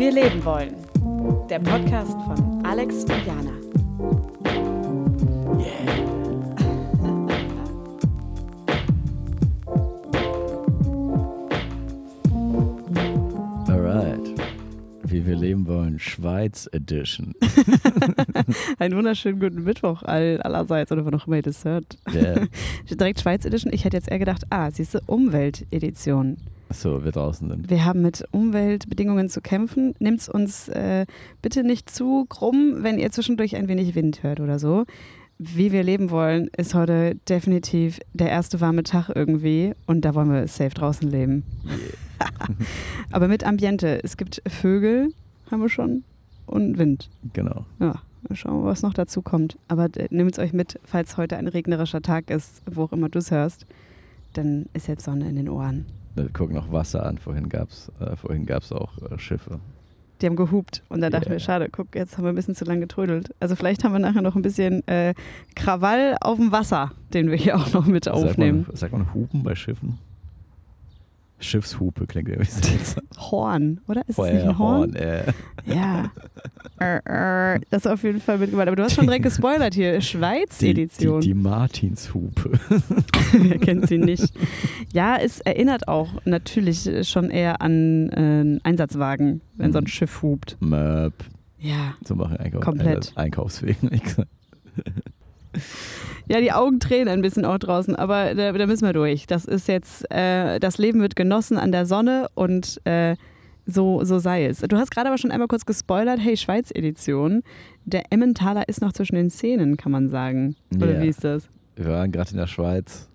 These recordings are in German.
Wie wir leben wollen. Der Podcast von Alex und Jana. Alright. Wie wir leben wollen, Schweiz Edition. Einen wunderschönen guten Mittwoch all, allerseits oder wann auch immer ihr das hört. Yeah. Direkt Schweiz Edition. Ich hätte jetzt eher gedacht, ah, siehst du, Umwelt-Edition. So, wir draußen sind. Wir haben mit Umweltbedingungen zu kämpfen. Nehmt es uns äh, bitte nicht zu krumm, wenn ihr zwischendurch ein wenig Wind hört oder so. Wie wir leben wollen, ist heute definitiv der erste warme Tag irgendwie und da wollen wir safe draußen leben. Aber mit Ambiente. Es gibt Vögel, haben wir schon, und Wind. Genau. Ja, mal schauen, was noch dazu kommt. Aber äh, nehmt es euch mit, falls heute ein regnerischer Tag ist, wo auch immer du es hörst, dann ist jetzt Sonne in den Ohren. Wir gucken noch Wasser an. Vorhin gab es äh, vorhin gab's auch äh, Schiffe. Die haben gehupt und da dachten Yeah. wir, schade, guck, jetzt haben wir ein bisschen zu lange getrödelt. Also vielleicht haben wir nachher noch ein bisschen äh, Krawall auf dem Wasser, den wir hier auch noch mit aufnehmen. Sagt man, sagt man Hupen bei Schiffen? Schiffshupe klingt irgendwie seltsam. Horn, oder? Ist es Vorher nicht ein Horn? äh. Ja. Äh, äh, das ist auf jeden Fall mitgemeint. Aber du hast schon direkt gespoilert hier. Die, die, Schweiz-Edition. die Martinshupe. Wer kennt sie nicht? Ja, es erinnert auch natürlich schon eher an äh, Einsatzwagen, wenn so ein Mhm. Schiff hupt. Möp. Ja. So machen Einkauf, Komplett. Einkaufswegen. Ja, die Augen tränen ein bisschen auch draußen, aber da, da müssen wir durch. Das ist jetzt, äh, das Leben wird genossen an der Sonne und äh, so, so sei es. Du hast gerade aber schon einmal kurz gespoilert, hey, Schweiz-Edition. Der Emmentaler ist noch zwischen den Szenen, kann man sagen. Oder Ja. wie ist das? Wir waren gerade in der Schweiz.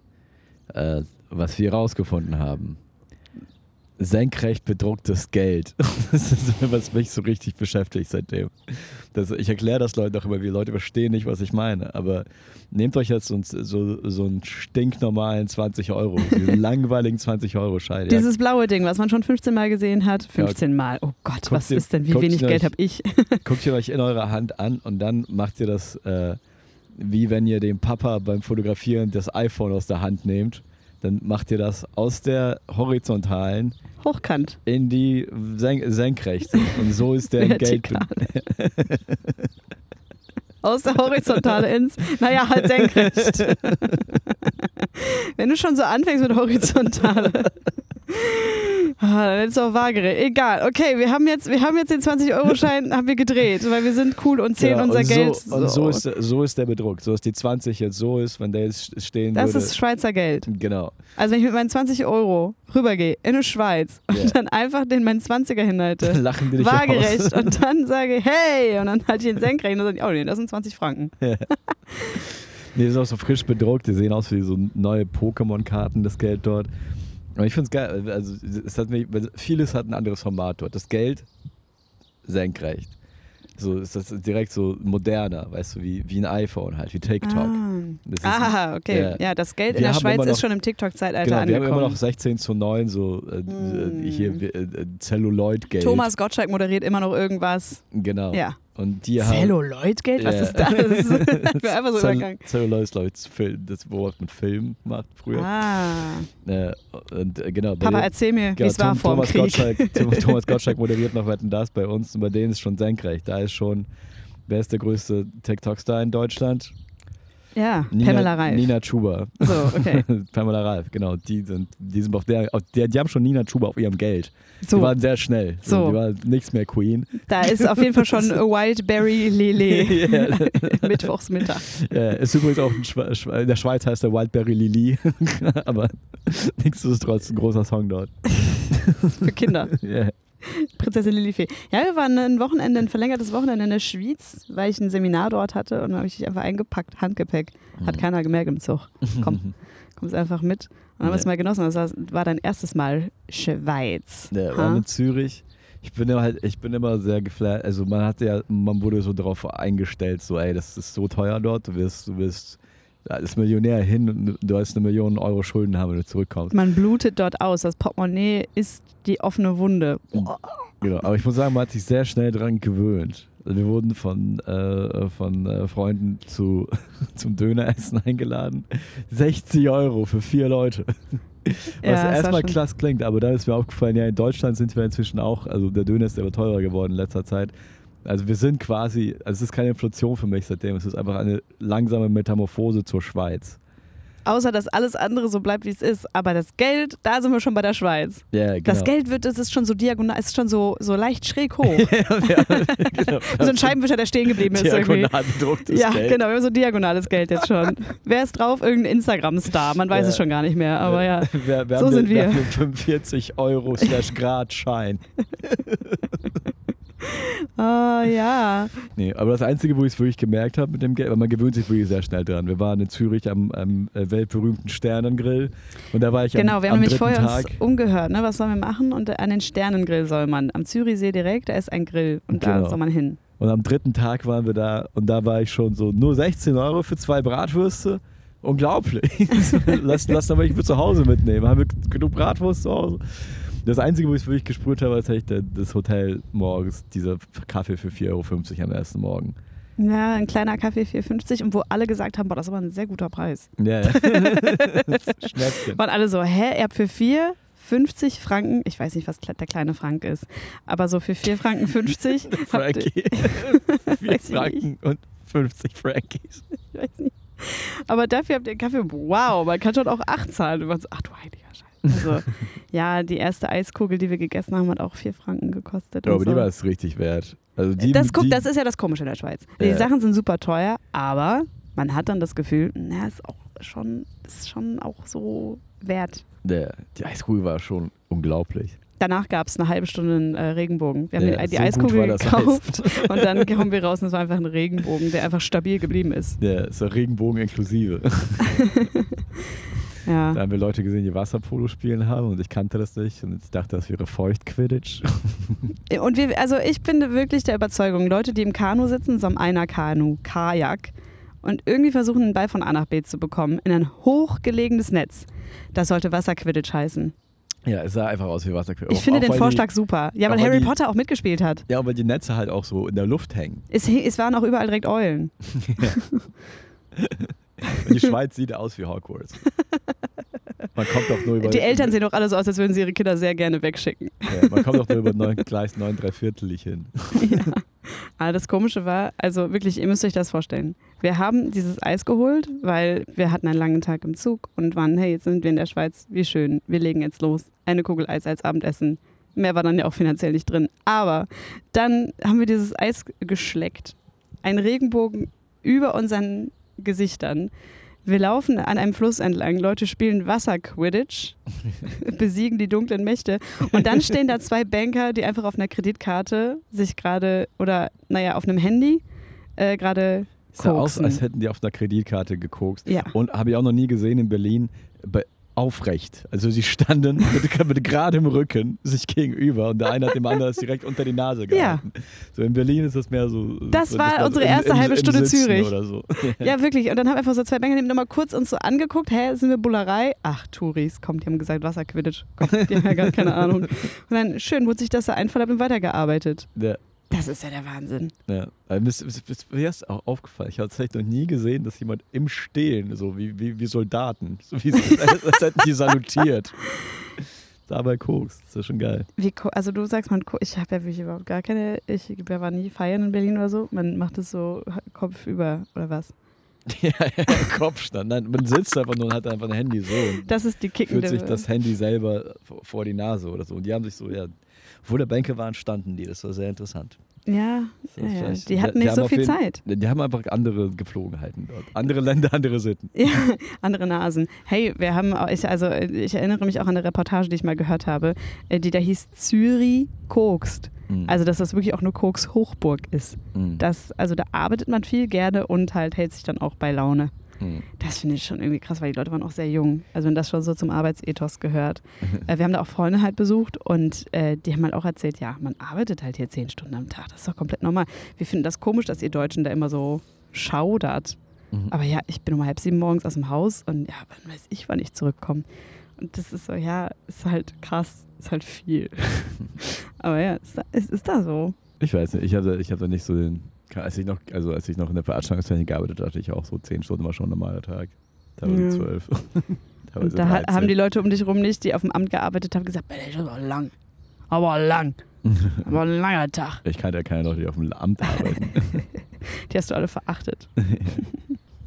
Äh, was wir herausgefunden haben. Senkrecht bedrucktes Geld. Das ist, was mich so richtig beschäftigt seitdem. Das, ich erkläre das Leuten auch immer, wie Leute verstehen nicht, was ich meine. Aber nehmt euch jetzt so, so, so einen stinknormalen 20 Euro, diesen langweiligen 20 Euro Schein. Dieses blaue Ding, was man schon 15 Mal gesehen hat. 15 Mal. Oh Gott, Guckt was ihr- ist denn? Wie wenig Geld habe ich? guckt ihr euch in eurer Hand an und dann macht ihr das, äh, wie wenn ihr dem Papa beim Fotografieren das iPhone aus der Hand nehmt. Dann macht ihr das aus der horizontalen Hochkant. in die Sen senkrechte. Und so ist der Geld. Aus der Horizontale ins, naja, halt senkrecht. Wenn du schon so anfängst mit Horizontale. Ah, dann ist auch waagerecht. Egal. Okay, wir haben jetzt, wir haben jetzt den 20-Euro-Schein haben wir gedreht, weil wir sind cool und zählen Genau, unser und Geld. So, und so ist, so ist der bedruckt. So ist die 20 jetzt so ist, wenn der jetzt stehen das würde. ist Schweizer Geld. genau. Also wenn ich mit meinen 20 Euro rübergehe in die Schweiz und Ja. dann einfach den meinen 20er hinhalte, lachen die dich waagerecht aus. und dann sage ich, hey, und dann halte ich den senkrecht und dann sage ich, oh nee, das sind 20 Franken. Nee, ist auch so frisch bedruckt. Die sehen aus wie so neue Pokémon-Karten, das Geld dort. Und ich finde es geil. Also, es hat mich, vieles hat ein anderes Format dort. Das Geld senkrecht. So ist das direkt so moderner, weißt du, wie, wie ein iPhone halt, wie TikTok. Ist- Ah, okay. ja. Ja, das Geld in der Schweiz noch- ist schon im TikTok-Zeitalter Genau, wir haben angekommen. immer noch 16 zu 9, so äh, Mm. äh, hier äh, äh, Celluloid-Geld. Thomas Gottschalk moderiert immer noch irgendwas. Genau. Ja. Und die haben. Celluloid-Geld? Was ist das? ich bin einfach so Cell- übergegangen. Celluloid ist, glaube ich, das Film- das Wort mit Film macht früher. Ah. Äh, und äh, genau, Papa, denen- erzähl mir, wie genau, es war vor Thomas. Gottschalk, Thomas Gottschalk moderiert noch Wetten das bei uns und bei denen ist schon senkrecht. Da ist schon, wer ist der größte TikTok-Star in Deutschland? Ja, Nina, Pamela Reif. Nina Chuba. So, okay. Pamela Reif, genau. Die sind, die sind auf der, auf der, die haben schon Nina Chuba auf ihrem Geld. Die So, waren sehr schnell. So. Die war nichts mehr Queen. da ist auf jeden Fall schon Wildberry Lele. Ja. Mittwochsmittag. Ja, ist übrigens auch in der Schweiz heißt der Wildberry Lili. Aber nichtsdestotrotz ein großer Song dort. Für Kinder. Ja. Prinzessin Lilifee. Ja, wir waren ein Wochenende, ein verlängertes Wochenende in der Schweiz, weil ich ein Seminar dort hatte und habe ich dich einfach eingepackt, Handgepäck. Mhm. Hat keiner gemerkt im Zug. Komm, kommst einfach mit. Und dann haben wir es mal genossen. Das war- dein erstes Mal Schweiz. Ja, Ha? war in Zürich. Ich bin immer halt, ich bin immer sehr geflasht. Also man hat ja, man wurde so darauf eingestellt, so ey, das ist so teuer dort, du wirst, du wirst als Millionär hin und du hast eine Million Euro Schulden haben, wenn du zurückkommst. Man blutet dort aus. Das Portemonnaie ist die offene Wunde. Genau. Aber ich muss sagen, man hat sich sehr schnell dran gewöhnt. Also wir wurden von, äh, von äh, Freunden zu, zum Döneressen eingeladen. 60 Euro für vier Leute. Ja, Was war erstmal klasse klingt, aber dann ist mir aufgefallen, ja, in Deutschland sind wir inzwischen auch, also der Döner ist aber teurer geworden in letzter Zeit. Also wir sind quasi, also es ist keine Inflation für mich seitdem, es ist einfach eine langsame Metamorphose zur Schweiz. Außer, dass alles andere so bleibt, wie es ist. Aber das Geld, da sind wir schon bei der Schweiz. Ja, genau. Das Geld wird, es ist schon so diagonal, es ist schon so, so leicht schräg hoch. ja, genau. so ein Scheibenwischer, der stehen geblieben ist irgendwie. Diagonal bedrucktes Ja, Geld. genau, wir haben so diagonales Geld jetzt schon. Wer ist drauf? Irgendein Instagram-Star, man weiß Ja. es schon gar nicht mehr, aber ja. Wir, wir So sind den, wir. haben den 45 Euro slash Grad Schein. Ah, ja. Nee, aber das Einzige, wo ich es wirklich gemerkt habe mit dem Geld, weil man gewöhnt sich wirklich sehr schnell dran. Wir waren in Zürich am, am äh, weltberühmten Sternengrill und da war ich Genau, am, wir haben nämlich vorher Tag. uns umgehört, ne? was sollen wir machen? Und an den Sternengrill soll man. Am Zürichsee direkt, da ist ein Grill und da Genau. soll man hin. Und am dritten Tag waren wir da und da war ich schon so, nur 16 Euro für zwei Bratwürste? Unglaublich. lass, lass aber ich für zu Hause mitnehmen. Haben wir genug Bratwurst zu Hause? Das Einzige, wo ich es wirklich gespürt habe, ist echt der- das Hotel morgens, dieser Kaffee für 4,50 Euro am ersten Morgen. Ja, ein kleiner Kaffee 4,50 und wo alle gesagt haben, boah, das ist aber ein sehr guter Preis. Ja, ja. Schnäppchen. Waren alle so, hä, ihr habt für 4, 50 Franken, ich weiß nicht, was der kleine Frank ist, aber so für 4 Franken 50 habt ihr, Frankie. Vier Weiß ich Franken und 50 Frankies. ich weiß nicht. Aber dafür habt ihr einen Kaffee, wow, man kann schon auch 8 zahlen. Und man so, ach du Scheiße. Also, ja, die erste Eiskugel, die wir gegessen haben, hat auch 4 Franken gekostet. Ja, aber die so. war es richtig wert. Also die, das, guck, die, das ist ja das Komische in der Schweiz. Die Ja. Sachen sind super teuer, aber man hat dann das Gefühl, na, ist auch schon, ist schon auch so wert. der, die Eiskugel war schon unglaublich. Danach gab es eine halbe Stunde einen äh, Regenbogen. Wir haben Ja, die, die so Eiskugel gekauft und dann kommen wir raus und es war einfach ein Regenbogen, der einfach stabil geblieben ist. Der ist der Regenbogen inklusive. Ja. Da haben wir Leute gesehen, die Wasserpolo spielen haben und ich kannte das nicht und ich dachte, das wäre Feuchtquidditch. Und wir, also ich bin wirklich der Überzeugung, Leute, die im Kanu sitzen, so am einer Kanu, Kajak, und irgendwie versuchen, einen Ball von A nach B zu bekommen, in ein hochgelegenes Netz. Das sollte Wasserquidditch heißen. Ja, es sah einfach aus wie Wasserquidditch. Ich finde Auch den Vorschlag super. Ja, weil Harry die- Potter auch mitgespielt hat. Die, ja, weil die Netze halt auch so in der Luft hängen. Es, es waren auch überall direkt Eulen. Und die Schweiz sieht aus wie Hogwarts. Man kommt doch nur über. Die Eltern sehen doch alle so aus, als würden sie ihre Kinder sehr gerne wegschicken. Ja, man kommt doch nur über neun, Gleis 9, 3 Viertel hin. ja. Aber das Komische war, also wirklich, ihr müsst euch das vorstellen. Wir haben dieses Eis geholt, weil wir hatten einen langen Tag im Zug und waren, hey, jetzt sind wir in der Schweiz, wie schön, wir legen jetzt los. Eine Kugel Eis als Abendessen. Mehr war dann ja auch finanziell nicht drin. Aber dann haben wir dieses Eis geschleckt. Ein Regenbogen über unseren Gesichtern. Wir laufen an einem Fluss entlang, Leute spielen Wasser-Quidditch, besiegen die dunklen Mächte und dann stehen da zwei Banker, die einfach auf einer Kreditkarte sich gerade, oder naja, auf einem Handy äh, gerade Es sah aus, koksen. als hätten die auf einer Kreditkarte gekokst. Ja. Und habe ich auch noch nie gesehen in Berlin. Aufrecht. Also sie standen mit, mit geradem Rücken sich gegenüber und der eine hat dem anderen das direkt unter die Nase gehalten. So in Berlin ist das mehr so. Das so, war so unsere im- erste im- halbe Stunde Zürich. So. Ja, wirklich. Und dann haben einfach so zwei neben nochmal kurz uns so angeguckt. Hä, sind wir Bullerei? Ach, Touris, kommt, die haben gesagt Wasserquidditch. Gott, die haben ja gar keine Ahnung. Und dann, schön, wurde sich das da einverleibt und weitergearbeitet. Ja, Das ist ja der Wahnsinn. ja. Mir ist, ist auch aufgefallen. Ich habe tatsächlich noch nie gesehen, dass jemand im Stehen, so wie, wie, wie Soldaten, so wie als hätten die salutiert. Dabei kokst. Das ist schon geil. Wie, also du sagst man, ich habe ja wirklich überhaupt gar keine, ich waren nie feiern in Berlin oder so. Man macht es so Kopf über oder was? Ja, ja, Kopfstand. Nein, man sitzt einfach nur und hat einfach ein Handy so. Das ist die führt kickende. sich das Handy selber vor die Nase oder so. Und die haben sich so, ja, obwohl der Bänke waren, standen die. Das war sehr interessant. ja, ja, ja, die hatten die nicht haben so viel jeden- Zeit. Die haben einfach andere Gepflogenheiten dort. Andere Länder, andere Sitten. Ja, andere Nasen. Hey, wir haben, auch- ich, also ich erinnere mich auch an eine Reportage, die ich mal gehört habe, äh, die da hieß Zürich kokst. Mhm. Also, dass das wirklich auch nur Koks Hochburg ist. Mhm. Das, also da arbeitet man viel gerne und halt hält sich dann auch bei Laune. Mhm. Das finde ich schon irgendwie krass, weil die Leute waren auch sehr jung. Also wenn das schon so zum Arbeitsethos gehört. äh, wir haben da auch Freunde halt besucht und äh, die haben halt auch erzählt, ja, man arbeitet halt hier zehn Stunden am Tag. Das ist doch komplett normal. Wir finden das komisch, dass ihr Deutschen da immer so schaudert. Mhm. Aber ja, ich bin um halb sieben morgens aus dem Haus und ja, wann weiß ich, wann ich zurückkomme. Und das ist so, ja, ist halt krass, ist halt viel. Aber ja, ist, da- ist, ist da so. Ich weiß nicht, ich hatte, ich hatte nicht so den. Als ich noch, also als ich noch in der Veranstaltungstechnik gearbeitet hatte, hatte ich auch so zehn Stunden war schon ein normaler Tag. Teilweise Ja. zwölf. teilweise da ha- 13. haben die Leute um dich rum nicht, die auf dem Amt gearbeitet haben, gesagt, "Mensch, das war lang. Aber lang. Aber ein langer Tag. Ich kannte ja keine Leute, die auf dem Amt arbeiten. Die hast du alle verachtet.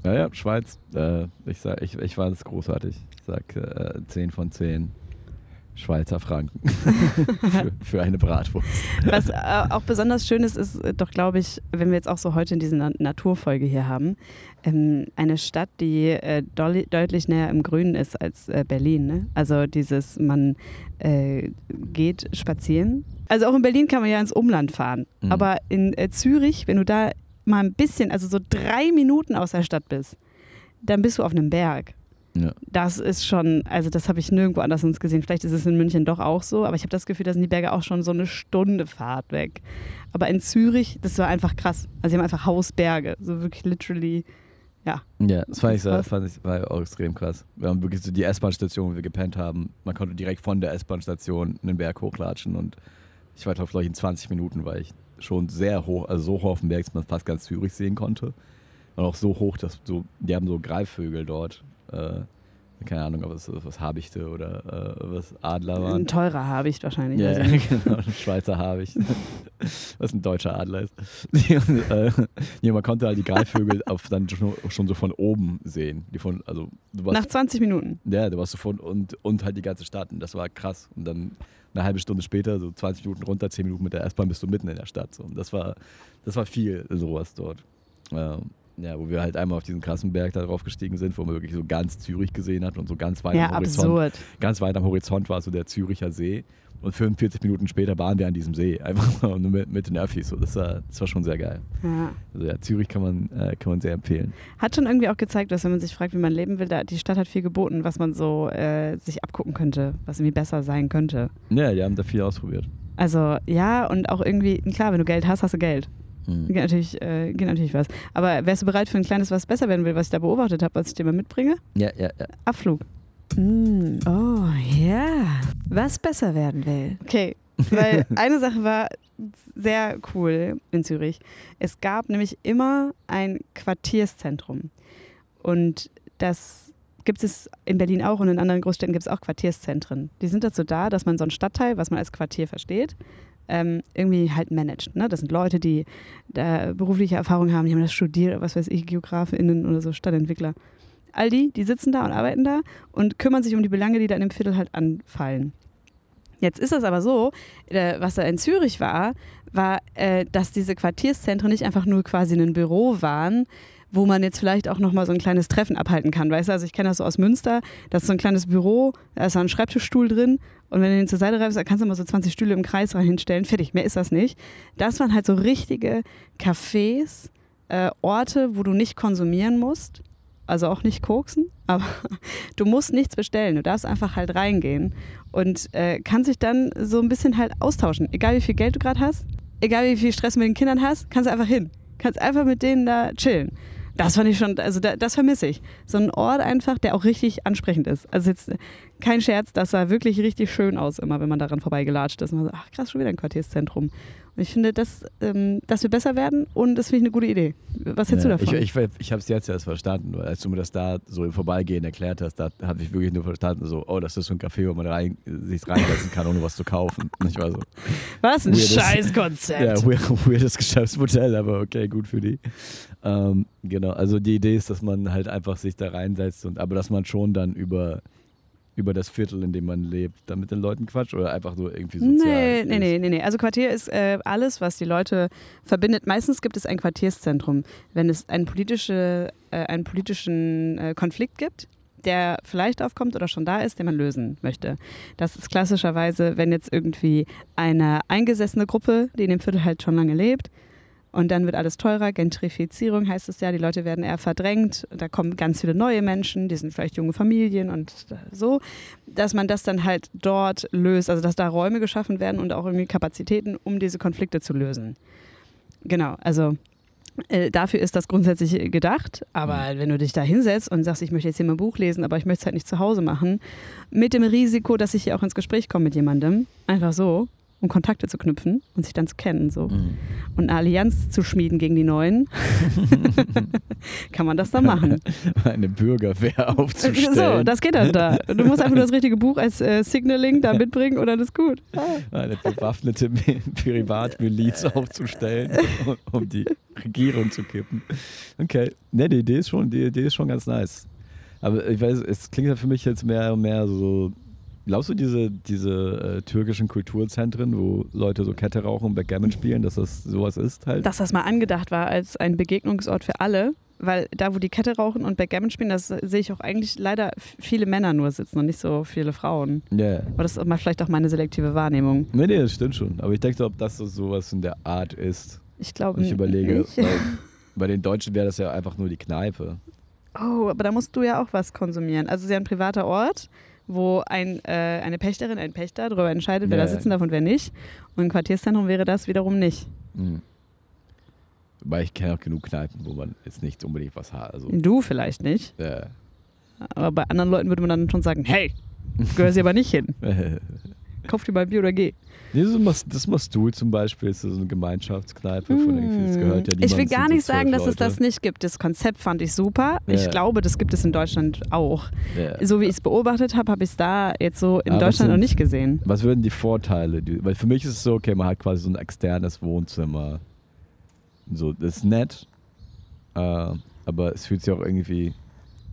naja, Schweiz. Äh, ich, sag, ich, ich war das großartig. Ich sag äh, 10 von 10 Schweizer Franken für, für eine Bratwurst. Was äh, auch besonders schön ist, ist doch, glaube ich, wenn wir jetzt auch so heute in dieser Na Naturfolge hier haben, ähm, eine Stadt, die äh, deutlich näher im Grünen ist als äh, Berlin. Ne? Also dieses, man geht spazieren. Also auch in Berlin kann man ja ins Umland fahren. Mhm. Aber in Zürich, wenn du da mal ein bisschen, also so drei Minuten aus der Stadt bist, dann bist du auf einem Berg. Ja. Das ist schon, also das habe ich nirgendwo anders sonst gesehen. Vielleicht ist es in München doch auch so, aber ich habe das Gefühl, da sind die Berge auch schon so eine Stunde Fahrt weg. Aber in Zürich, das war einfach krass. Also sie haben einfach Hausberge, so wirklich literally, ja. Ja, das fand ich, Das sehr, war's. fand ich war auch extrem krass. Wir haben wirklich so die S-Bahn-Station, wo wir gepennt haben. Man konnte direkt von der S-Bahn-Station einen Berg hochlatschen und ich war glaube ich, in 20 Minuten, weil ich schon sehr hoch, also so hoch auf dem Berg, dass man fast ganz Zürich sehen konnte. Und auch so hoch, dass so, die haben so Greifvögel dort. Äh, keine Ahnung, ob es was Habichte oder äh, was Adler waren. Ein teurer Habicht wahrscheinlich. Ja, also ja, nicht. genau, ein Schweizer Habicht. Was ein deutscher Adler ist. Und, äh, ja, man konnte halt die Greifvögel auf dann schon, schon so von oben sehen. Die von, also, warst, Nach 20 Minuten. ja, du warst so von und, und halt die ganze Stadt. Und das war krass. Und dann eine halbe Stunde später, so 20 Minuten runter, 10 Minuten mit der S-Bahn, bist du mitten in der Stadt. So. Und das war, das war viel sowas dort. Ähm, ja, wo wir halt einmal auf diesen krassen Berg da drauf gestiegen sind, wo man wirklich so ganz Zürich gesehen hat und so ganz weit Ja, am Horizont absurd. ganz weit am Horizont war so der Züricher See. Und 45 Minuten später waren wir an diesem See, einfach nur mit, mit den Öffis. So. Das, war, das war schon sehr geil. Ja. Also ja, Zürich kann man, äh, kann man sehr empfehlen. Hat schon irgendwie auch gezeigt, dass wenn man sich fragt, wie man leben will, da, die Stadt hat viel geboten, was man so äh, sich abgucken könnte, was irgendwie besser sein könnte. Ja, die haben da viel ausprobiert. Also ja, und auch irgendwie, klar, wenn du Geld hast, hast du Geld. Mhm. Geht natürlich, äh, geht natürlich was. Aber wärst du bereit für ein kleines, was besser werden will, was ich da beobachtet habe, was ich dir mal mitbringe? Ja, ja, ja. Abflug. Mm, oh ja, was besser werden will. Okay, weil eine Sache war sehr cool in Zürich. Es gab nämlich immer ein Quartierszentrum. Und das gibt es in Berlin auch und in anderen Großstädten gibt es auch Quartierszentren. Die sind dazu da, dass man so ein Stadtteil, was man als Quartier versteht, ähm, irgendwie halt managt. Ne? Das sind Leute, die da berufliche Erfahrung haben, die haben das studiert, was weiß ich, GeografInnen oder so, Stadtentwickler. All die, die sitzen da und arbeiten da und kümmern sich um die Belange, die da in dem Viertel halt anfallen. Jetzt ist es aber so, äh, was da in Zürich war, war, äh, dass diese Quartierszentren nicht einfach nur quasi ein Büro waren, wo man jetzt vielleicht auch nochmal so ein kleines Treffen abhalten kann. Weißt du, also ich kenne das so aus Münster, das ist so ein kleines Büro, da ist ein Schreibtischstuhl drin und wenn du den zur Seite reibst, dann kannst du mal so 20 Stühle im Kreis rein hinstellen. Fertig, mehr ist das nicht. Das waren halt so richtige Cafés, äh, Orte, wo du nicht konsumieren musst, also auch nicht koksen, aber du musst nichts bestellen. Du darfst einfach halt reingehen und äh, kannst dich dann so ein bisschen halt austauschen. Egal wie viel Geld du gerade hast, egal wie viel Stress mit den Kindern hast, kannst du einfach hin. Kannst einfach mit denen da chillen. Das fand ich schon, also da, das vermisse ich. So ein Ort einfach, der auch richtig ansprechend ist. Also jetzt kein Scherz, das sah wirklich richtig schön aus, immer wenn man daran vorbeigelatscht ist. Und man so, ach krass, schon wieder ein Quartierszentrum. Und ich finde, dass, ähm, dass wir besser werden und das finde ich eine gute Idee. Was hältst ja, du davon? Ich, ich, ich habe es jetzt erst verstanden, weil als du mir das da so im Vorbeigehen erklärt hast, da habe ich wirklich nur verstanden, so, oh, das ist so ein Café, wo man rein, sich reinsetzen kann, ohne was zu kaufen. Und ich war so, Was ein Weirdes- Scheißkonzept. Ja, weird, weirdes Geschäftsmodell, aber okay, gut für die. Ähm, genau, also die Idee ist, dass man halt einfach sich da reinsetzt und aber dass man schon dann über, über das Viertel, in dem man lebt, dann mit den Leuten quatscht oder einfach so irgendwie sozial. Nee, nee, nee, nee, nee. Also Quartier ist äh, alles, was die Leute verbindet. Meistens gibt es ein Quartierszentrum, wenn es einen, politische, äh, einen politischen äh, Konflikt gibt, der vielleicht aufkommt oder schon da ist, den man lösen möchte. Das ist klassischerweise, wenn jetzt irgendwie eine eingesessene Gruppe, die in dem Viertel halt schon lange lebt, und dann wird alles teurer, Gentrifizierung heißt es ja, die Leute werden eher verdrängt, da kommen ganz viele neue Menschen, die sind vielleicht junge Familien und so, dass man das dann halt dort löst, also dass da Räume geschaffen werden und auch irgendwie Kapazitäten, um diese Konflikte zu lösen. Genau, also äh, dafür ist das grundsätzlich gedacht, aber wenn du dich da hinsetzt und sagst, ich möchte jetzt hier mal ein Buch lesen, aber ich möchte es halt nicht zu Hause machen, mit dem Risiko, dass ich hier auch ins Gespräch komme mit jemandem, einfach so, um Kontakte zu knüpfen und sich dann zu kennen. So. Mhm. Und eine Allianz zu schmieden gegen die Neuen, kann man das dann machen. Eine Bürgerwehr So, aufzustellen. das geht dann da. Du musst einfach nur das richtige Buch als äh, Signaling da mitbringen und dann ist gut. Ah. eine bewaffnete Mi- Privatmiliz aufzustellen, um, um die Regierung zu kippen. Okay, ne, die Idee ist schon, die Idee ist schon ganz nice. Aber ich weiß, es klingt ja für mich jetzt mehr und mehr so. Glaubst du, diese, diese äh, türkischen Kulturzentren, wo Leute so Kette rauchen und Backgammon spielen, dass das sowas ist halt? Dass das mal angedacht war als ein Begegnungsort für alle, weil da, wo die Kette rauchen und Backgammon spielen, das sehe ich auch eigentlich leider viele Männer nur sitzen und nicht so viele Frauen. Ja. Aber das ist mal vielleicht auch meine selektive Wahrnehmung. Nee, nee, das stimmt schon. Aber ich denke, ob das so sowas in der Art ist. Ich glaube Und ich überlege, nicht. bei den Deutschen wäre das ja einfach nur die Kneipe. Oh, aber da musst du ja auch was konsumieren. Also es ist ja ein privater Ort, wo ein, äh, eine Pächterin, ein Pächter darüber entscheidet, wer Ja. da sitzen darf und wer nicht. Und im Quartierszentrum wäre das wiederum nicht. Mhm. Wobei ich kenne auch genug Kneipen, wo man jetzt nicht unbedingt was hat. Also, Du vielleicht nicht. äh, Aber bei anderen Leuten würde man dann schon sagen, hey, gehörst hier aber nicht hin. Kauf dir mal ein Bier oder geh. nee, das, machst, das machst du zum Beispiel, ist so eine Gemeinschaftskneipe von irgendwie, das gehört ja Hm. ich will gar nicht so sagen, zwölf dass es das Leute. nicht gibt. Das Konzept fand ich super. Ja. Ich glaube, das gibt es in Deutschland auch. Ja. So wie ich es beobachtet habe, habe ich es da jetzt so in Aber was Deutschland noch sind- nicht gesehen. Was würden die Vorteile? Die, weil für mich ist es so, okay, man hat quasi so ein externes Wohnzimmer. So, das ist nett, äh, aber es fühlt sich auch irgendwie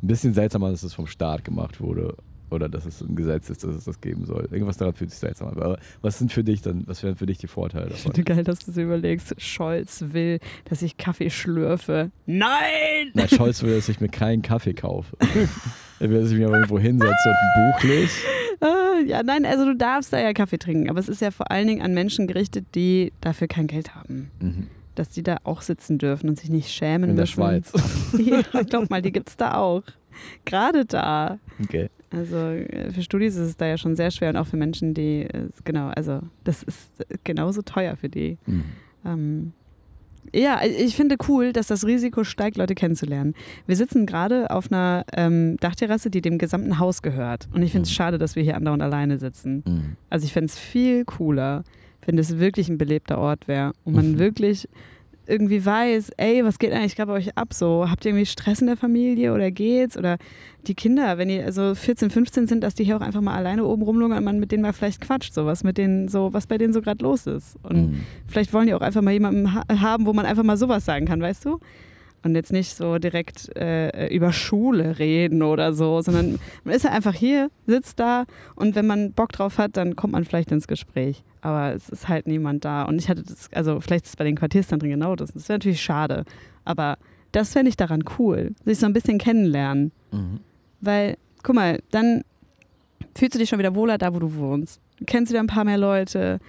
ein bisschen seltsam an, dass es vom Staat gemacht wurde. Oder dass es ein Gesetz ist, dass es das geben soll. Irgendwas daran fühlt sich seltsam an. Aber was sind für dich dann, was wären für dich die Vorteile Ich davon? finde geil, dass du es überlegst. Scholz will, dass ich Kaffee schlürfe. Nein! Na, Scholz will, dass ich mir keinen Kaffee kaufe. er will, dass ich mich aber irgendwo hinsetze und ein Buch lese. Ah, ja, nein, also du darfst da ja Kaffee trinken, aber es ist ja vor allen Dingen an Menschen gerichtet, die dafür kein Geld haben. Mhm. Dass die da auch sitzen dürfen und sich nicht schämen In der müssen. Schweiz. ja, glaub mal, die gibt's da auch. Gerade da. Okay. Also äh, für Studis ist es da ja schon sehr schwer und auch für Menschen, die, äh, genau, also das ist äh, genauso teuer für die. Mhm. Ähm, ja, ich finde cool, dass das Risiko steigt, Leute kennenzulernen. Wir sitzen gerade auf einer ähm, Dachterrasse, die dem gesamten Haus gehört. Und ich finde es Mhm. schade, dass wir hier andauernd alleine sitzen. Mhm. Also ich fände es viel cooler, wenn es wirklich ein belebter Ort wäre und man Mhm. wirklich irgendwie weiß, ey, was geht eigentlich gerade bei euch ab? So, habt ihr irgendwie Stress in der Familie oder geht's? Oder die Kinder, wenn die also 14, 15 sind, dass die hier auch einfach mal alleine oben rumlungern und man mit denen mal vielleicht quatscht, so was mit denen so, was bei denen so gerade los ist. Und Mhm. vielleicht wollen die auch einfach mal jemanden ha haben, wo man einfach mal sowas sagen kann, weißt du? Und jetzt nicht so direkt äh, über Schule reden oder so, sondern man ist ja einfach hier, sitzt da und wenn man Bock drauf hat, dann kommt man vielleicht ins Gespräch. Aber es ist halt niemand da. Und ich hatte das, also vielleicht ist es bei den Quartierszentren genau das. Das wäre natürlich schade. Aber das fände ich daran cool, sich so ein bisschen kennenlernen. Mhm. Weil, guck mal, dann fühlst du dich schon wieder wohler da, wo du wohnst. Du kennst wieder ein paar mehr Leute.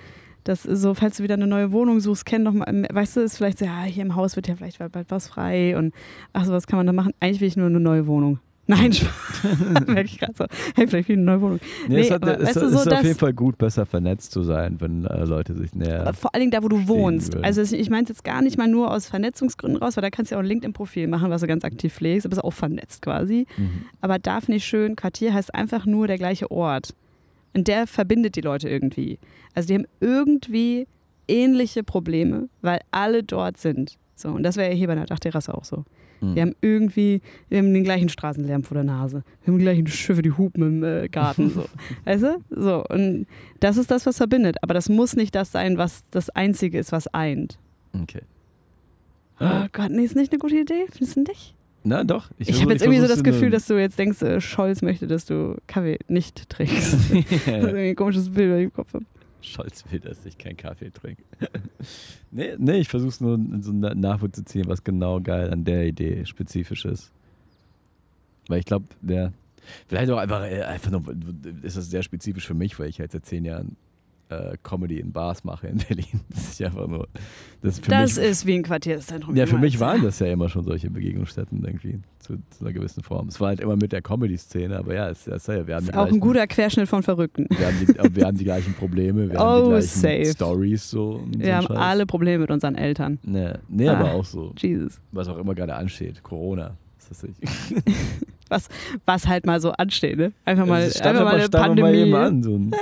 Das ist so, falls du wieder eine neue Wohnung suchst, kenn doch mal, weißt du, ist vielleicht so, ja, hier im Haus wird ja vielleicht bald was frei und ach so, was kann man da machen? Eigentlich will ich nur eine neue Wohnung. Nein, merke ich gerade so. Hey, vielleicht will ich eine neue Wohnung. Nee, Nee, es, hat, aber es weißt du, ist so auf das- jeden Fall gut, besser vernetzt zu sein, wenn äh, Leute sich näher. Vor allen Dingen da, wo du wohnst. würden. Also ich meine es jetzt gar nicht mal nur aus Vernetzungsgründen raus, weil da kannst du ja auch ein LinkedIn-Profil machen, was du ganz aktiv pflegst, aber bist auch vernetzt quasi. Mhm. Aber da finde ich schön, Quartier heißt einfach nur der gleiche Ort. Und der verbindet die Leute irgendwie. Also die haben irgendwie ähnliche Probleme, weil alle dort sind. So, und das wäre ja hier bei einer Dachterrasse auch so. Mhm. Wir haben irgendwie, wir haben den gleichen Straßenlärm vor der Nase. Wir haben die gleichen Schiffe, die hupen im äh, Garten. So. weißt du? So, und das ist das, was verbindet. Aber das muss nicht das sein, was das Einzige ist, was eint. Okay. Oh Gott, nee, ist nicht eine gute Idee. Findest du nicht? Na doch. Ich, versuch- habe jetzt irgendwie so das Gefühl, dass du jetzt denkst, äh, Scholz möchte, dass du Kaffee nicht trinkst. Das ist irgendwie ein komisches Bild, was ich im Kopf habe. Scholz will, dass ich keinen Kaffee trinke. nee, nee, ich versuche es nur so einen Nachwuchs zu ziehen, was genau geil an der Idee spezifisch ist. Weil ich glaube, der. Vielleicht auch einfach, äh, einfach nur, ist das sehr spezifisch für mich, weil ich halt seit zehn Jahren äh, Comedy in Bars mache in Berlin. Das ist ja einfach nur. Das, ist Das mich, ist wie ein Quartierzentrum. Ja, für mich waren das ja immer schon solche Begegnungsstätten irgendwie zu, zu einer gewissen Form. Es war halt immer mit der Comedy-Szene, aber ja, es, es, ja wir haben ist auch ein guter Querschnitt von Verrückten. wir haben, die, wir haben die gleichen Probleme, wir Oh, haben die gleichen safe. Stories so. So Wir ein haben Scheiß. alle Probleme mit unseren Eltern. Nee, nee Ah. aber auch so, Jesus. was auch immer gerade ansteht. Corona. Was weiß ich. Was halt mal so ansteht, ne? Einfach mal, Es stand einfach mal eine Pandemie. eben an. So ein,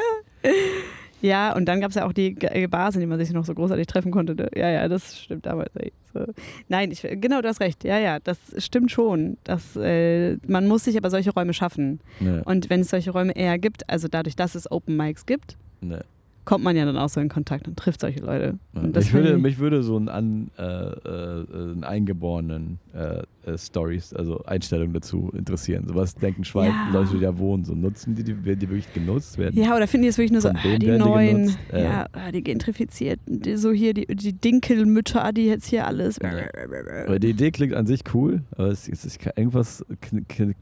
Ja, und dann gab es ja auch die Bars, in denen man sich noch so großartig treffen konnte. Ja, ja, das stimmt damals. So. Nein, ich, genau, du hast recht. Ja, ja, das stimmt schon. Das, äh, man muss sich aber solche Räume schaffen. Ne, Und wenn es solche Räume eher gibt, also dadurch, dass es Open Mics gibt, ne. Kommt man ja dann auch so in Kontakt und trifft solche Leute. Ja, Und mich, würde, mich würde so ein, an, äh, äh, einen eingeborenen äh, äh, Stories, also Einstellungen dazu interessieren. So was denken Schweiz, Ja. Leute, die da wohnen, so nutzen die, die werden die wirklich genutzt werden. Ja, oder finden die es wirklich nur so, Von ah, wem die die neuen, genutzt? Äh. ja, ah, die gentrifizierten, die, so hier die, die Dinkelmütter, die jetzt hier alles. Aber die Idee klingt an sich cool, aber es, es ist irgendwas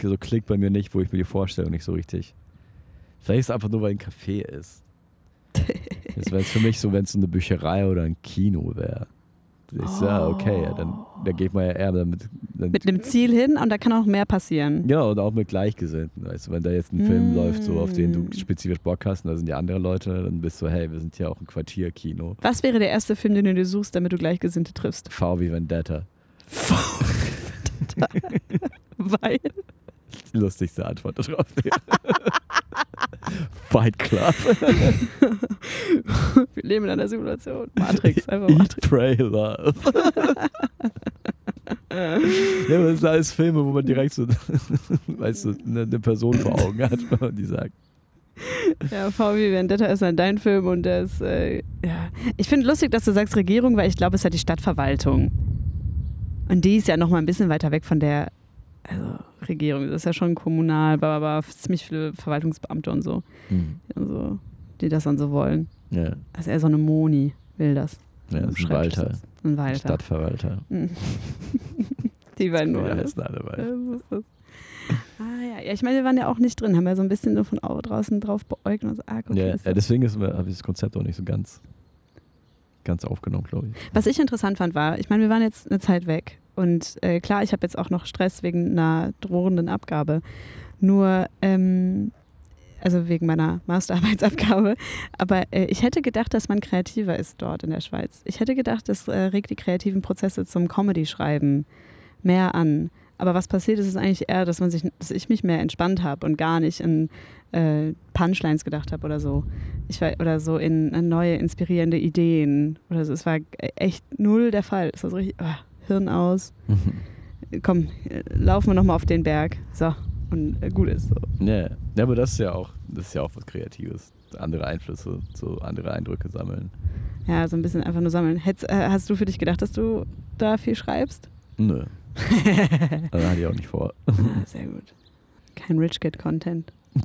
so klickt bei mir nicht, wo ich mir die Vorstellung nicht so richtig. Vielleicht ist es einfach nur, weil ein Café ist. Das wäre jetzt für mich so, wenn es eine Bücherei oder ein Kino wäre. Ich so, ja, okay, ja, dann, dann geht man ja eher damit. Mit einem Ziel hin und da kann auch mehr passieren. Genau, und auch mit Gleichgesinnten. Weißt du, wenn da jetzt ein Film Mm. läuft, so auf den du spezifisch Bock hast, und da sind die andere Leute, dann bist du, hey, wir sind hier auch ein Quartierkino. Was wäre der erste Film, den du dir suchst, damit du Gleichgesinnte triffst? V wie Vendetta. Weil. Die lustigste Antwort darauf wäre. Fight Club. Wir leben in einer Simulation. Matrix, einfach Eat, Matrix. Pray, Love. ja, aber das sind alles Filme, wo man direkt so, weißt du, eine, eine Person vor Augen hat, man die sagt. Ja, VW Vendetta ist dann dein Film und der ist, äh, ja. Ich finde lustig, dass du sagst Regierung, weil ich glaube, es ist ja die Stadtverwaltung. Und die ist ja noch mal ein bisschen weiter weg von der also, Regierung. Das ist ja schon kommunal, aber ziemlich viele Verwaltungsbeamte und so, also, die das dann so wollen. Ja, Also eher so eine Moni will das. ja das ist ein Walter. Ein Walter. Stadtverwalter. Mhm. Die beiden Ja, wollen das. heißen alle Walter. Ja, ist. Ah ja. ja, ich meine, wir waren ja auch nicht drin, haben ja so ein bisschen nur von au- draußen drauf beäugt und so, ah, guck, Ja, ist ja, deswegen ist- habe ich das Konzept auch nicht so ganz, ganz aufgenommen, glaube ich. Was ich interessant fand, war, ich meine, wir waren jetzt eine Zeit weg und äh, klar, ich habe jetzt auch noch Stress wegen einer drohenden Abgabe. Nur, ähm, also wegen meiner Masterarbeitsabgabe. Aber äh, ich hätte gedacht, dass man kreativer ist dort in der Schweiz. Ich hätte gedacht, das äh, regt die kreativen Prozesse zum Comedy-Schreiben mehr an. Aber was passiert ist, ist eigentlich eher, dass man sich, dass ich mich mehr entspannt habe und gar nicht in äh, Punchlines gedacht habe oder so. Ich war, oder so in, in neue inspirierende Ideen oder so. Es war echt null der Fall. Es war so richtig ah, Hirn aus. Komm, äh, laufen wir nochmal auf den Berg. So. Und äh, gut ist so. Ja, ja, aber das ist ja auch, das ist ja auch was Kreatives. Andere Einflüsse, so andere Eindrücke sammeln. Ja, so ein bisschen einfach nur sammeln. Hätt's, äh, hast du für dich gedacht, dass du da viel schreibst? Nö. Also hatte ich auch nicht vor. Ah, sehr gut. Kein Rich Kid Content.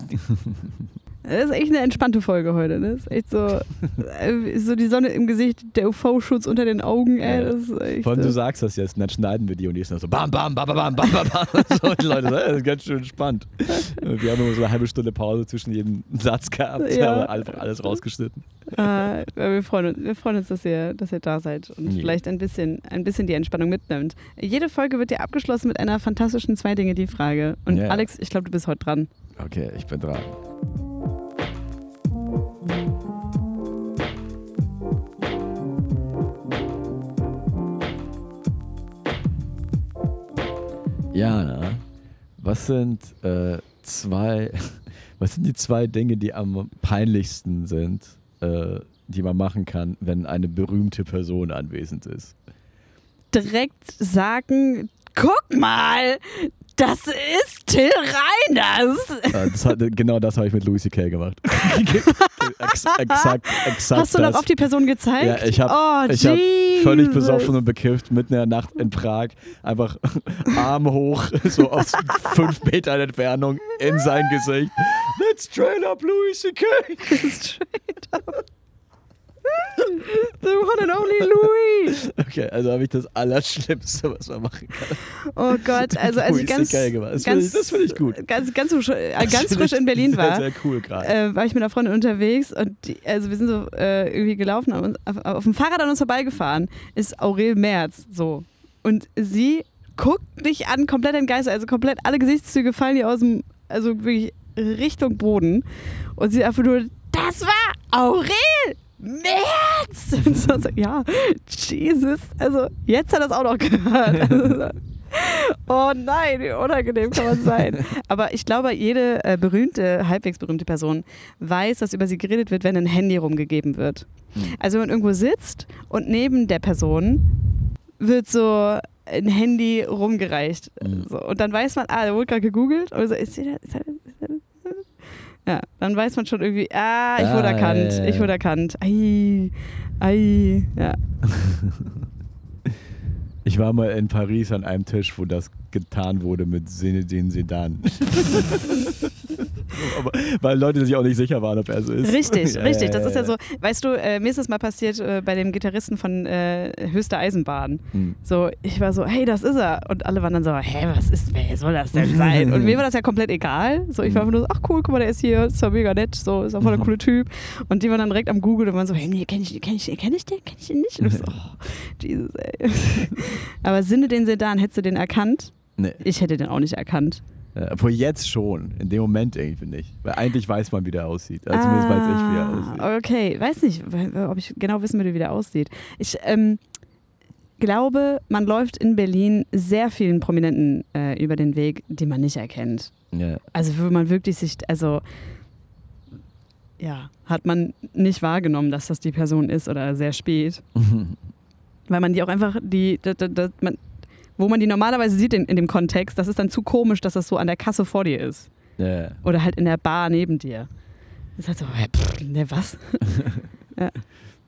Das ist echt eine entspannte Folge heute, ne? Das ist echt so, äh, so die Sonne im Gesicht, der UV-Schutz unter den Augen, ey. Das ist echt Vor allem, du so. sagst das jetzt, und dann schneiden wir die und die ist dann so bam, bam, bam, bam, bam, bam, bam. So, die Leute, das ist ganz schön spannend. Wir haben immer so eine halbe Stunde Pause zwischen jedem Satz gehabt, Ja. aber einfach alles rausgeschnitten. Äh, wir, freuen uns, wir freuen uns, dass ihr, dass ihr da seid und Ja. vielleicht ein bisschen, ein bisschen die Entspannung mitnimmt. Jede Folge wird ja abgeschlossen mit einer fantastischen zwei Dinge die Frage. Und Ja. Alex, ich glaube, du bist heute dran. Okay, ich bin dran. Jana, was sind äh, zwei, was sind die zwei Dinge, die am peinlichsten sind, äh, die man machen kann, wenn eine berühmte Person anwesend ist? Direkt sagen, guck mal, das ist Till Reiners. Äh, das hat, genau das habe ich mit Louis C.K. gemacht. Ex exakt, exakt Hast du das. noch auf die Person gezeigt? Ja, ich habe oh, ich hab völlig besoffen und bekifft mitten in der Nacht in Prag einfach Arm hoch, so aus fünf Metern Entfernung in sein Gesicht. That's straight up Louis C.K. Straight up. The one and only Louis. Okay, also habe ich das Allerschlimmste, was man machen kann. Oh Gott, also als Louis ich ganz. Das finde ich, ganz, das find ich gut. ganz, ganz, frisch- äh, Das ganz find frisch in Berlin sehr, war, Sehr cool gerade. äh, war ich mit einer Freundin unterwegs und die, also wir sind so äh, irgendwie gelaufen, uns, auf, auf dem Fahrrad an uns vorbeigefahren, ist Aurel Merz so. Und sie guckt mich an, komplett entgeistert, also komplett alle Gesichtszüge fallen ihr aus dem, also wirklich Richtung Boden. Und sie einfach nur, das war Aurel Merz! Und so, so, ja, Jesus, also jetzt hat er es auch noch gehört. Also, Oh nein, wie unangenehm kann man sein. Aber ich glaube, jede äh, berühmte, halbwegs berühmte Person weiß, dass über sie geredet wird, wenn ein Handy rumgegeben wird. Hm. Also wenn man irgendwo sitzt und neben der Person wird so ein Handy rumgereicht. Mhm. So, und dann weiß man, ah, da wurde gerade gegoogelt. Und so, ist sie da, ist da, ist da, ja, dann weiß man schon irgendwie, ah, ich wurde Ah, erkannt, ja, ja, ich wurde erkannt. Ei, ei, ja. Ich war mal in Paris an einem Tisch, wo das getan wurde mit Zinedine Sedan. Aber, weil Leute sich auch nicht sicher waren, ob er so ist. Richtig, Ja, richtig. ja, Das ist ja ja. so, weißt du, äh, mir ist das mal passiert äh, bei dem Gitarristen von äh, Höchste Eisenbahn. Hm. So, ich war so, hey, das ist er. Und alle waren dann so, hä, was ist, wer soll das denn sein? Und mir war das ja komplett egal. So, ich war einfach nur so, ach cool, guck mal, der ist hier, ist doch mega nett, so, ist auch voll der coole Typ. Und die waren dann direkt am Google und waren so, hey, nee, kenn ich, kenn ich, kenn ich den, kenn ich den nicht? Und ich so, oh, Jesus, ey. Aber Sinne den Sedan, hättest du den erkannt? Nee. Ich hätte den auch nicht erkannt. Ja, Obwohl jetzt schon, in dem Moment irgendwie nicht. Weil eigentlich weiß man, wie der aussieht. Also zumindest weiß ich, wie er aussieht. Ah, Okay, weiß nicht, ob ich genau wissen würde, wie der aussieht. Ich ähm, glaube, man läuft in Berlin sehr vielen Prominenten äh, über den Weg, die man nicht erkennt. Ja. Also wo man wirklich sich, also ja, hat man nicht wahrgenommen, dass das die Person ist oder sehr spät. Weil man die auch einfach, die, da, da, da, man, wo man die normalerweise sieht in, in dem Kontext, das ist dann zu komisch, dass das so an der Kasse vor dir ist. ja. Oder halt in der Bar neben dir. Das ist halt so, hä, pff, ne, was? Ja,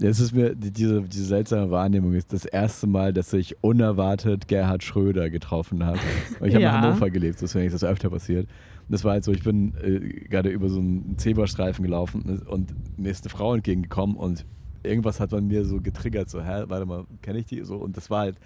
Es ist mir, die- diese, diese seltsame Wahrnehmung ist das erste Mal, dass ich unerwartet Gerhard Schröder getroffen habe. Und ich habe Ja. in Hannover gelebt, deswegen ist das öfter passiert. Und das war halt so, ich bin äh, gerade über so einen Zebrastreifen gelaufen und mir ist eine Frau entgegengekommen und irgendwas hat bei mir so getriggert, so, hä, warte mal, kenne ich die? So, und das war halt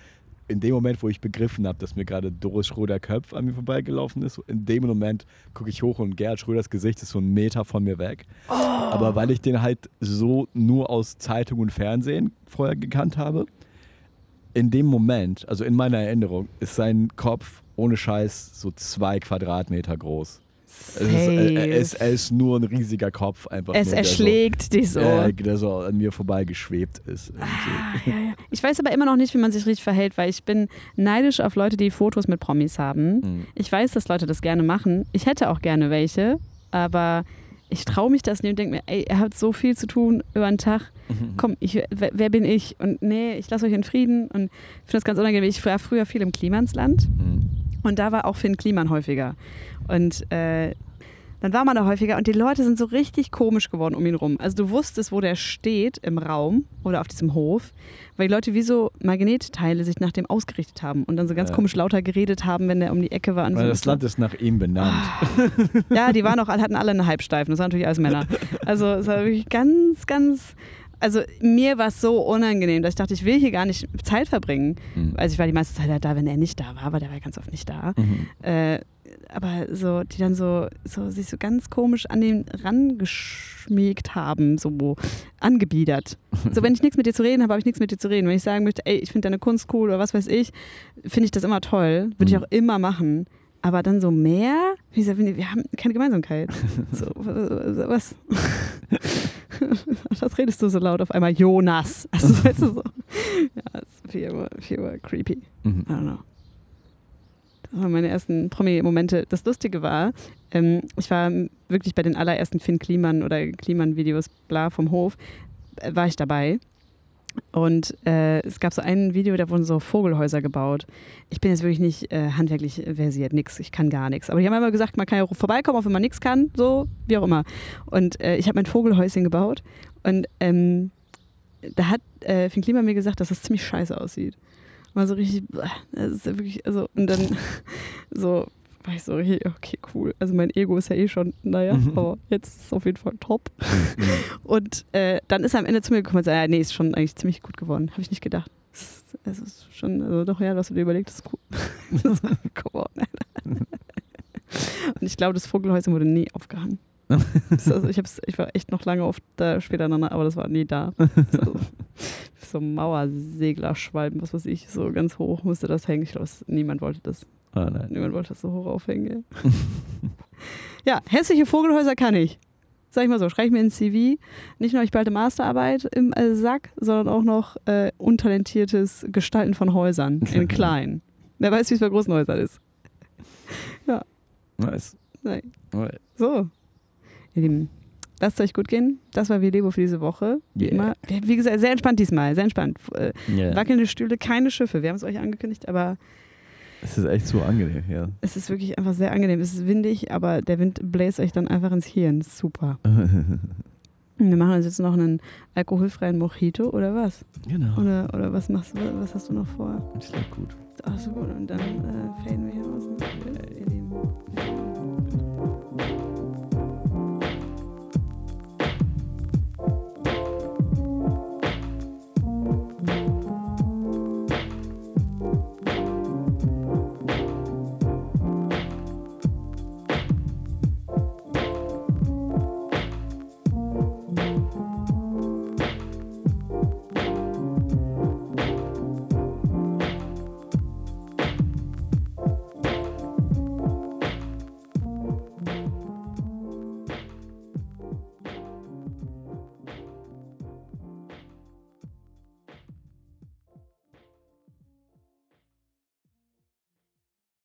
in dem Moment, wo ich begriffen habe, dass mir gerade Doris Schröder-Köpf an mir vorbeigelaufen ist, in dem Moment gucke ich hoch und Gerhard Schröders Gesicht ist so einen Meter von mir weg. Aber weil ich den halt so nur aus Zeitung und Fernsehen vorher gekannt habe, in dem Moment, also in meiner Erinnerung, ist sein Kopf ohne Scheiß so zwei Quadratmeter groß. Es ist, er, ist, er ist nur ein riesiger Kopf, einfach Es nur, erschlägt dich so. So, äh, der so an mir vorbeigeschwebt ist. Ah, ja, ja. Ich weiß aber immer noch nicht, wie man sich richtig verhält, weil ich bin neidisch auf Leute, die Fotos mit Promis haben. Mhm. Ich weiß, dass Leute das gerne machen. Ich hätte auch gerne welche, aber ich traue mich das nicht und denke mir, ey, ihr habt so viel zu tun über den Tag. Komm, ich, wer, wer bin ich? Und nee, ich lasse euch in Frieden und ich finde das ganz unangenehm. Ich war früher viel im Klimansland Mhm. Und da war auch Finn Kliman häufiger. Und äh, dann war man da häufiger und die Leute sind so richtig komisch geworden um ihn rum. Also du wusstest, wo der steht im Raum oder auf diesem Hof, weil die Leute wie so Magnetteile sich nach dem ausgerichtet haben und dann so ganz Ja. komisch lauter geredet haben, wenn der um die Ecke war. Weil so. das Land ist nach ihm benannt. Ja, die waren auch, hatten alle eine Halbsteifen. Das waren natürlich alles Männer. Also es war wirklich ganz, ganz. Also mir war es so unangenehm, dass ich dachte, ich will hier gar nicht Zeit verbringen. Mhm. Also ich war die meiste Zeit halt da, wenn er nicht da war, aber der war ganz oft nicht da. Mhm. Äh, aber so, die dann so, so sich so ganz komisch an den rangeschmiegt haben, so angebiedert. So, wenn ich nichts mit dir zu reden habe, habe ich nichts mit dir zu reden. Wenn ich sagen möchte, ey, ich finde deine Kunst cool oder was weiß ich, finde ich das immer toll. Würde ich Mhm. auch immer machen. Aber dann so mehr? Wie gesagt, wir haben keine Gemeinsamkeit. So, was? Was redest du so laut auf einmal? Jonas. Also, weißt du so. Ja, das ist viel viel creepy. Mhm. I don't know. Das waren meine ersten Promi-Momente. Das Lustige war, ähm, ich war wirklich bei den allerersten Finn Kliman oder Kliman-Videos, bla, vom Hof, äh, war ich dabei. Und äh, es gab so ein Video, da wurden so Vogelhäuser gebaut. Ich bin jetzt wirklich nicht äh, handwerklich versiert, nix, ich kann gar nichts. Aber die haben immer gesagt, man kann ja vorbeikommen, auch wenn man nichts kann, so, wie auch immer. Und äh, ich habe mein Vogelhäuschen gebaut und ähm, da hat äh, Finn Kliman mir gesagt, dass das ziemlich scheiße aussieht. War so richtig, das ist ja wirklich, also, und dann so, war ich so, richtig, okay, cool. Also mein Ego ist ja eh schon, naja, Mhm. aber jetzt ist es auf jeden Fall top. Mhm. Und äh, dann ist er am Ende zu mir gekommen und sagt, ja, nee, ist schon eigentlich ziemlich gut geworden. Habe ich nicht gedacht. Es ist- Es ist schon, also doch, ja, was du dir überlegt, ist cool. Das ist gut geworden. Und ich glaube, das Vogelhäuschen wurde nie aufgehangen. Das, also ich, ich war echt noch lange oft da später, aneinander, aber das war nie da. So, so Mauerseglerschwalben, was weiß ich, so ganz hoch musste das hängen. Ich glaube, niemand wollte das. Ah, nein. Niemand wollte das so hoch aufhängen. Ja, ja hässliche Vogelhäuser kann ich. Sag ich mal so, schreibe ich mir ins CV. Nicht nur ich bald eine Masterarbeit im äh, Sack, sondern auch noch äh, untalentiertes Gestalten von Häusern in klein. Wer weiß, wie es bei großen Häusern ist. Nice. Nein. Alright. So, ihr Lieben, lasst es euch gut gehen. Das war Lebo für diese Woche. Wie Yeah. immer. Wie gesagt, sehr entspannt diesmal, sehr entspannt. Äh, Yeah. Wackelnde Stühle, keine Schiffe. Wir haben es euch angekündigt, aber Es ist echt so angenehm hier. es ist wirklich einfach sehr angenehm. Es ist windig, aber der Wind bläst euch dann einfach ins Hirn. Super. Wir machen uns jetzt noch einen alkoholfreien Mojito oder was? genau. Oder, oder was machst du, was hast du noch vor? Ich lebe gut. Ach so gut, und dann äh, faden wir hier aus. Ihr Lieben.